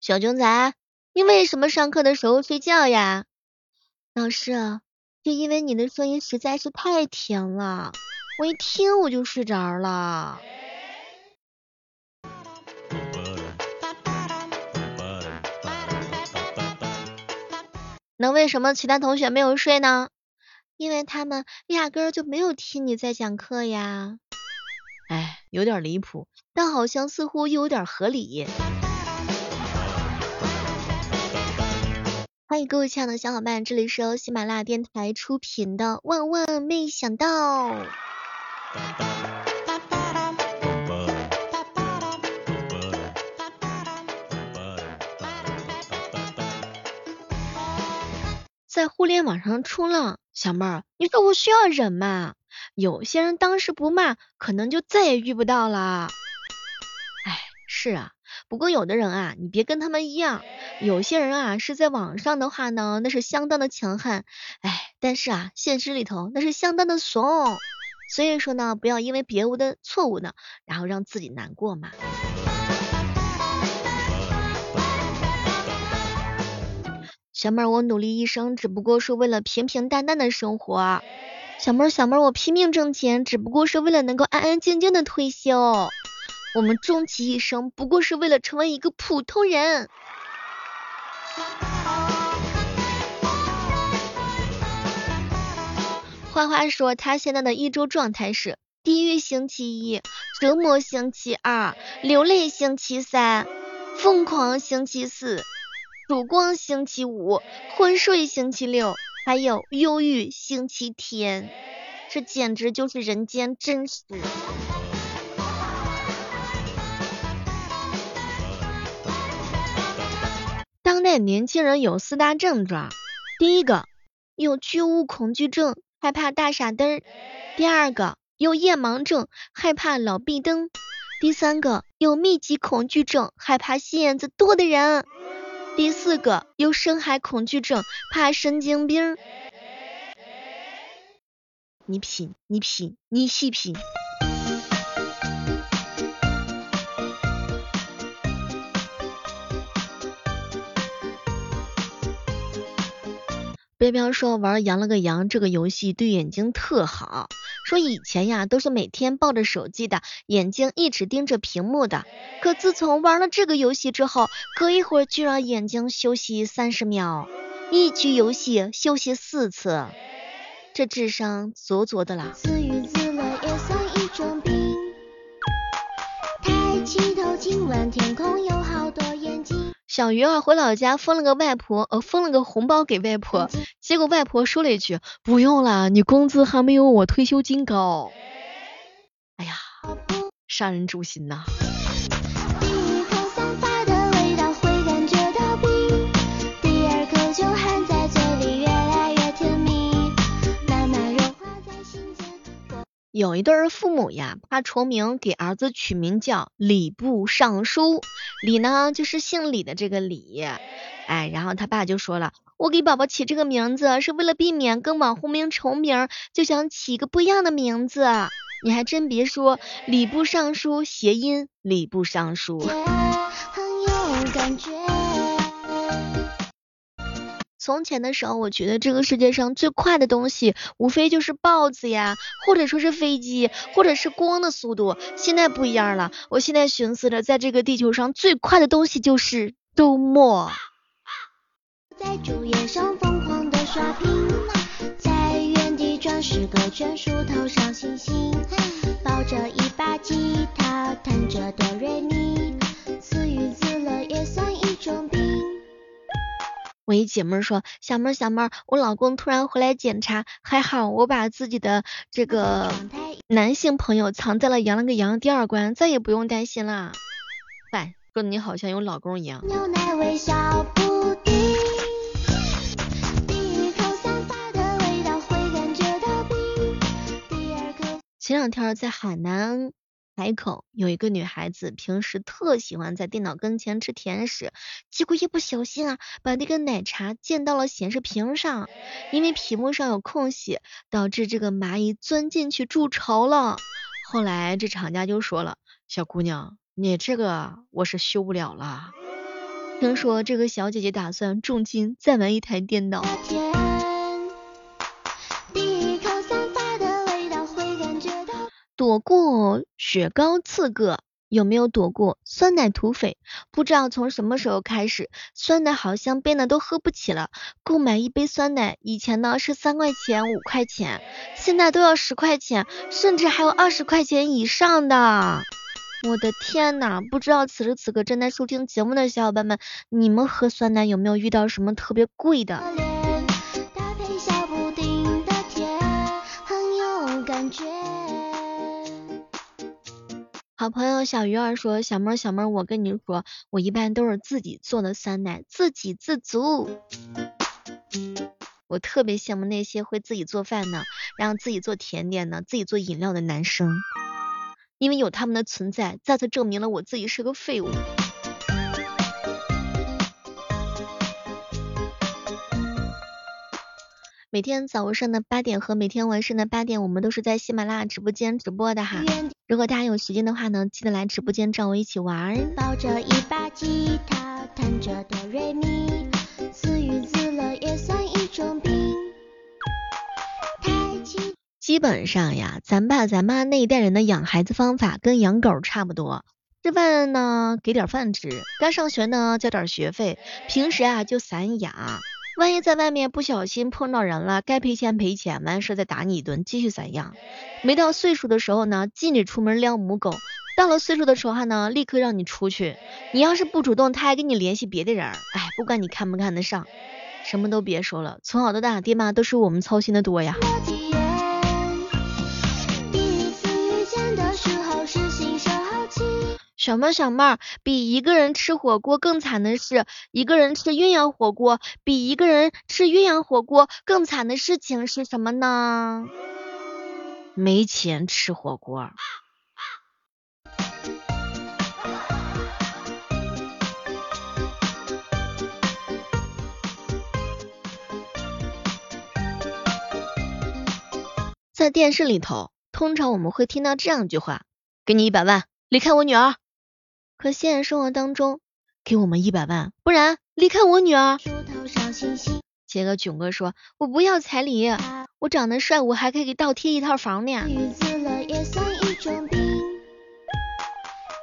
小熊仔，你为什么上课的时候睡觉呀？老师，就因为你的声音实在是太甜了，我一听我就睡着了。那为什么其他同学没有睡呢？因为他们压根儿就没有听你在讲课呀。哎，有点离谱，但好像似乎又有点合理。各位亲爱的小伙伴，这里是由喜马拉雅电台出品的《万万没想到》。在互联网上冲浪，小妹儿，你说我需要忍吗？有些人当时不骂，可能就再也遇不到了。哎，是啊，不过有的人啊，你别跟他们一样。有些人啊，是在网上的话呢，那是相当的强悍。哎，但是啊，现实里头那是相当的怂。所以说呢，不要因为别人的错误呢，然后让自己难过嘛。小妹儿，我努力一生，只不过是为了平平淡淡的生活。小妹儿，小妹儿，我拼命挣钱，只不过是为了能够安安静静的退休。我们终其一生，不过是为了成为一个普通人。花花说，他现在的一周状态是：地狱星期一，折磨星期二，流泪星期三，疯狂星期四。曙光星期五，昏睡星期六，还有忧郁星期天，这简直就是人间真实。当代年轻人有四大症状，第一个有巨物恐惧症，害怕大傻灯；第二个有夜盲症，害怕老壁灯；第三个有密集恐惧症，害怕戏眼子多的人。第四个有深海恐惧症，怕神经病。你品，你品，你细品。彪彪说玩羊了个羊这个游戏对眼睛特好。说以前呀都是每天抱着手机的，眼睛一直盯着屏幕的，可自从玩了这个游戏之后，隔一会儿就让眼睛休息三十秒，一局游戏休息四次，这智商足足的啦。自娱自乐也算一种病。抬起头，亲吻天空，有好多。小鱼儿回老家封了个外婆，呃，封了个红包给外婆，结果外婆说了一句：“不用了，你工资还没有我退休金高。”哎呀，杀人诛心呐！有一对父母呀，怕重名，给儿子取名叫礼部尚书。礼呢，就是姓李的这个李。哎，然后他爸就说了，我给宝宝起这个名字是为了避免跟网红名重名，就想起一个不一样的名字。你还真别说，礼部尚书谐音礼部尚书。很有感觉。从前的时候，我觉得这个世界上最快的东西，无非就是豹子呀，或者说是飞机，或者是光的速度。现在不一样了，我现在寻思着，在这个地球上最快的东西就是周末。在主页上疯狂的刷屏，在原地转十个圈，数头上星星，抱着一把吉他，弹着哆瑞咪，我一姐妹说，小妹儿小妹儿，我老公突然回来检查，还好我把自己的这个男性朋友藏在了羊了个羊第二关，再也不用担心了。喂，说你好像有老公一样。前两天在海南。海口有一个女孩子，平时特喜欢在电脑跟前吃甜食，结果一不小心啊，把那个奶茶溅到了显示屏上，因为屏幕上有空隙，导致这个蚂蚁钻进去筑巢了。后来这厂家就说了，小姑娘，你这个我是修不了了。听说这个小姐姐打算重金再买一台电脑。躲过雪糕刺客，有没有躲过酸奶土匪？不知道从什么时候开始，酸奶好像变得都喝不起了。购买一杯酸奶，以前呢是三块钱、五块钱，现在都要十块钱，甚至还有二十块钱以上的。我的天呐，不知道此时此刻正在收听节目的小伙伴们，你们喝酸奶有没有遇到什么特别贵的？好朋友小鱼儿说：“小妹儿，小妹儿，我跟你说，我一般都是自己做的酸奶，自给自足。我特别羡慕那些会自己做饭的，然后自己做甜点的，自己做饮料的男生，因为有他们的存在，再次证明了我自己是个废物。”每天早上的八点和每天晚上的八点，我们都是在喜马拉雅直播间直播的哈。如果大家有时间的话呢，记得来直播间找我一起玩。抱着一把吉他，弹着哆瑞咪，自娱自乐也算一种病。基本上呀，咱爸咱妈那一代人的养孩子方法跟养狗差不多。吃饭呢给点饭吃，该上学呢交点学费，平时啊就散养。万一在外面不小心碰到人了，该赔钱赔钱，完事再打你一顿，继续散养。没到岁数的时候呢，禁止出门撩母狗；到了岁数的时候呢，立刻让你出去。你要是不主动，他还跟你联系别的人。哎，不管你看不看得上，什么都别说了。从小到大，爹妈都是我们操心的多呀。第一次遇见的时候是新手好奇小妹，小妹儿，比一个人吃火锅更惨的是，一个人吃鸳鸯火锅；比一个人吃鸳鸯火锅更惨的事情是什么呢？没钱吃火锅。在电视里头，通常我们会听到这样一句话：给你一百万，离开我女儿。可现实生活当中，给我们一百万，不然离开我女儿。杰哥囧哥说，我不要彩礼，我长得帅，我还可以给倒贴一套房呢。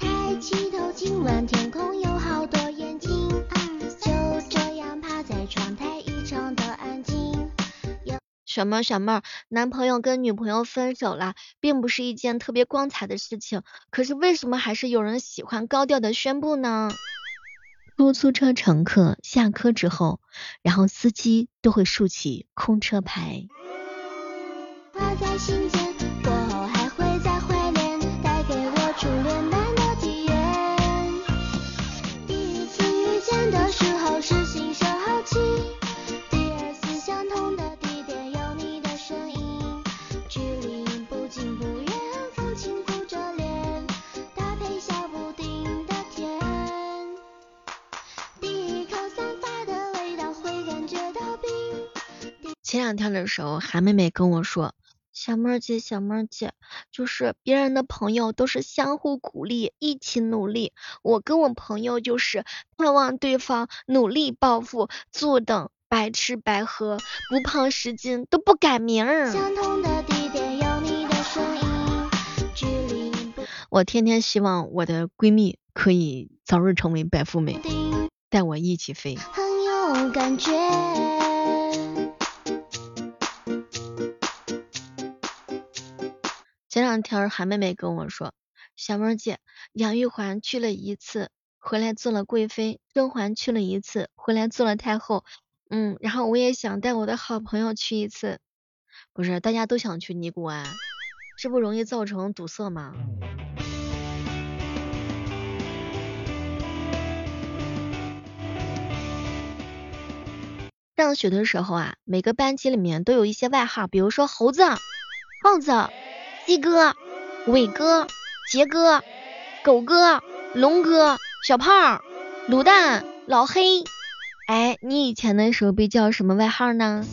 抬起头，今晚小妹儿，小妹儿，男朋友跟女朋友分手了，并不是一件特别光彩的事情。可是为什么还是有人喜欢高调的宣布呢？出租车乘客下车之后，然后司机都会竖起空车牌。前两天的时候，韩妹妹跟我说：“小妹儿姐，小妹儿姐，就是别人的朋友都是相互鼓励，一起努力。我跟我朋友就是盼望对方努力暴富，坐等白吃白喝，不胖十斤都不改名儿。”我天天希望我的闺蜜可以早日成为白富美，带我一起飞。很有感觉。前两天韩妹妹跟我说，小妹姐，杨玉环去了一次，回来做了贵妃；甄嬛去了一次，回来做了太后。嗯，然后我也想带我的好朋友去一次，不是大家都想去尼姑庵，这不容易造成堵塞吗？上学的时候啊，每个班级里面都有一些外号，比如说猴子、胖子。鸡哥、伟哥、杰哥、狗哥、龙哥、小胖、卤蛋、老黑，哎，你以前的时候被叫什么外号呢？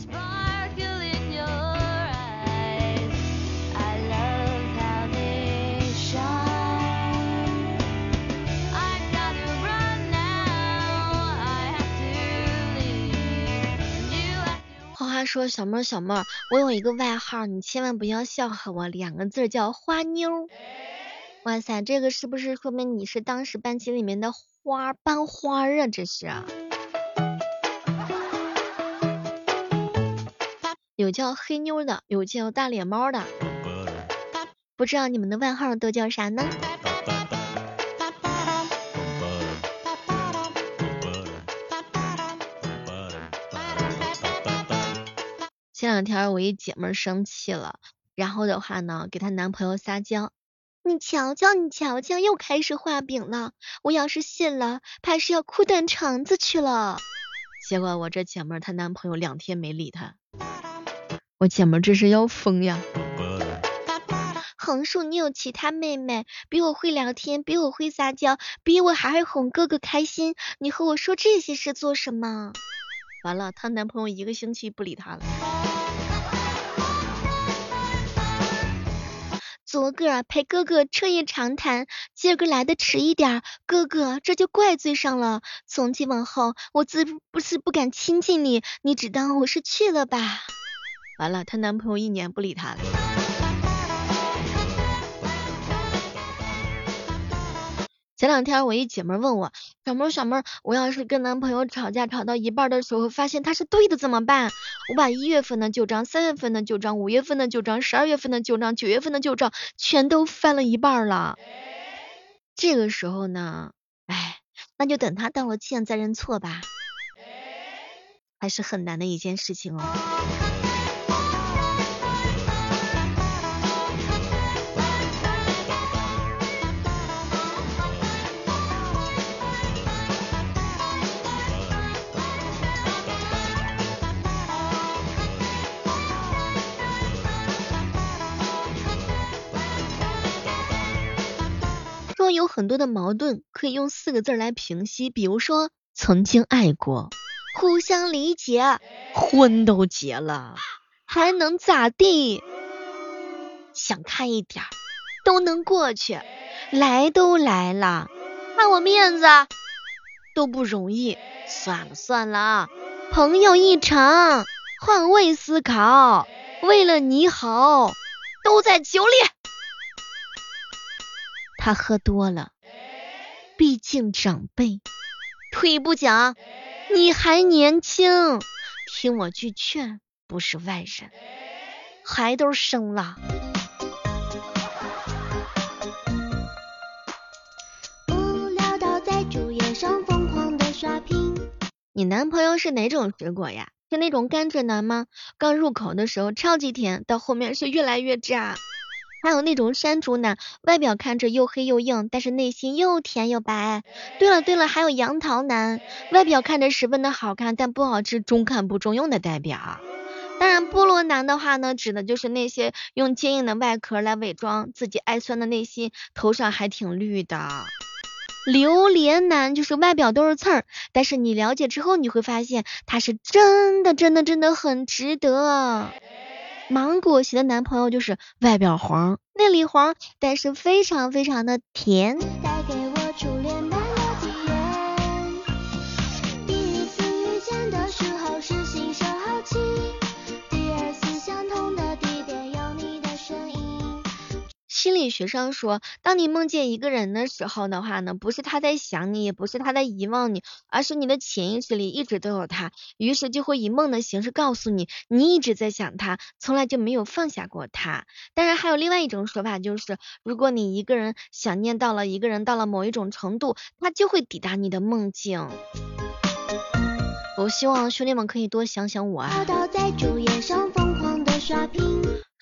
话说，小妹儿小妹儿，我有一个外号，你千万不要笑话我，两个字叫花妞。哇塞，这个是不是说明你是当时班级里面的花班花啊？这是。有叫黑妞的，有叫大脸猫的，不知道你们的外号都叫啥呢？前两天我一姐妹生气了，然后的话呢，给她男朋友撒娇，你瞧瞧你瞧瞧，又开始画饼了，我要是信了，怕是要哭断肠子去了。结果我这姐妹她男朋友两天没理她，我姐妹这是要疯呀。横竖你有其他妹妹，比我会聊天，比我会撒娇，比我还会哄哥哥开心，你和我说这些事做什么？完了，她男朋友一个星期不理她了。昨个陪哥哥彻夜长谈，今儿个来的迟一点，哥哥这就怪罪上了。从今往后，我自不是不敢亲近你，你只当我是去了吧。完了，她男朋友一年不理她了。前两天我一姐妹问我，小妹小妹，我要是跟男朋友吵架吵到一半的时候，发现他是对的怎么办？我把一月份的旧账、三月份的旧账、五月份的旧账、十二月份的旧账、九月份的旧账全都翻了一半了。这个时候呢，哎，那就等他道了歉再认错吧，还是很难的一件事情哦。说有很多的矛盾可以用四个字来平息，比如说曾经爱过，互相理解，婚都结了，还能咋地？想开一点，都能过去。来都来了，看我面子都不容易，算了算了，朋友一场，换位思考，为了你好，都在酒里。他喝多了，毕竟长辈。退一步讲，你还年轻，听我句劝，不是外人，孩都生了。无聊到在主页上疯狂的刷屏。你男朋友是哪种水果呀？是那种甘蔗男吗？刚入口的时候超级甜，到后面是越来越渣。还有那种山竹男，外表看着又黑又硬，但是内心又甜又白。对了对了，还有杨桃男，外表看着十分的好看，但不好吃，中看不中用的代表。当然，菠萝男的话呢，指的就是那些用坚硬的外壳来伪装自己爱酸的内心，头上还挺绿的。榴莲男就是外表都是刺儿，但是你了解之后，你会发现他是真的真的真的很值得。芒果型的男朋友就是外表黄，内里黄，但是非常非常的甜。心理学上说，当你梦见一个人的时候的话呢，不是他在想你，也不是他在遗忘你，而是你的潜意识里一直都有他，于是就会以梦的形式告诉你，你一直在想他，从来就没有放下过他。当然，还有另外一种说法，就是如果你一个人想念到了一个人到了某一种程度，他就会抵达你的梦境。我希望兄弟们可以多想想我啊。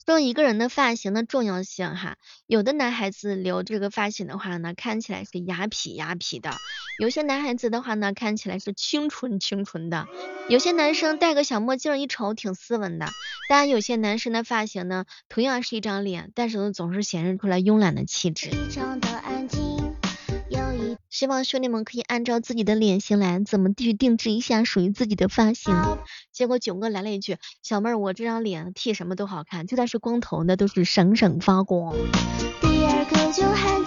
说一个人的发型的重要性哈，有的男孩子留这个发型的话呢，看起来是雅痞雅痞的；有些男孩子的话呢，看起来是清纯清纯的；有些男生戴个小墨镜一瞅挺斯文的。当然，有些男生的发型呢，同样是一张脸，但是呢，总是显示出来慵懒的气质。非常的安静希望兄弟们可以按照自己的脸型来，怎么去定制一下属于自己的发型。结果囧哥来了一句：“小妹儿，我这张脸剃什么都好看，就算是光头那都是闪闪发光。”第二口酒含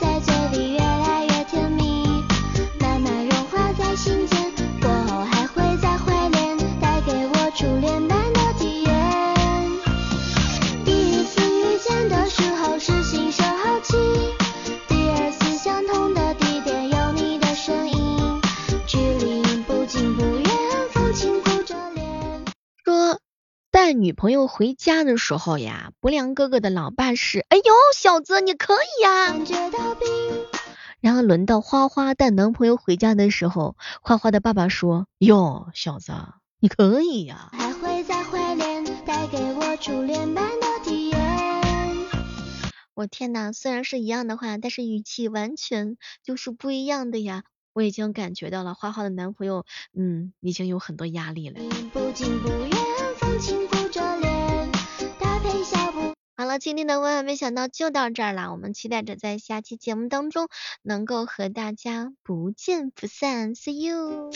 女朋友回家的时候呀，不良哥哥的老爸是，哎呦，小子你可以呀。然后轮到花花带男朋友回家的时候，花花的爸爸说，哟，小子你可以呀。我天呐，虽然是一样的话，但是语气完全就是不一样的呀。我已经感觉到了花花的男朋友，嗯，已经有很多压力了。好今天的万万没想到就到这儿了，我们期待着在下期节目当中能够和大家不见不散，See you。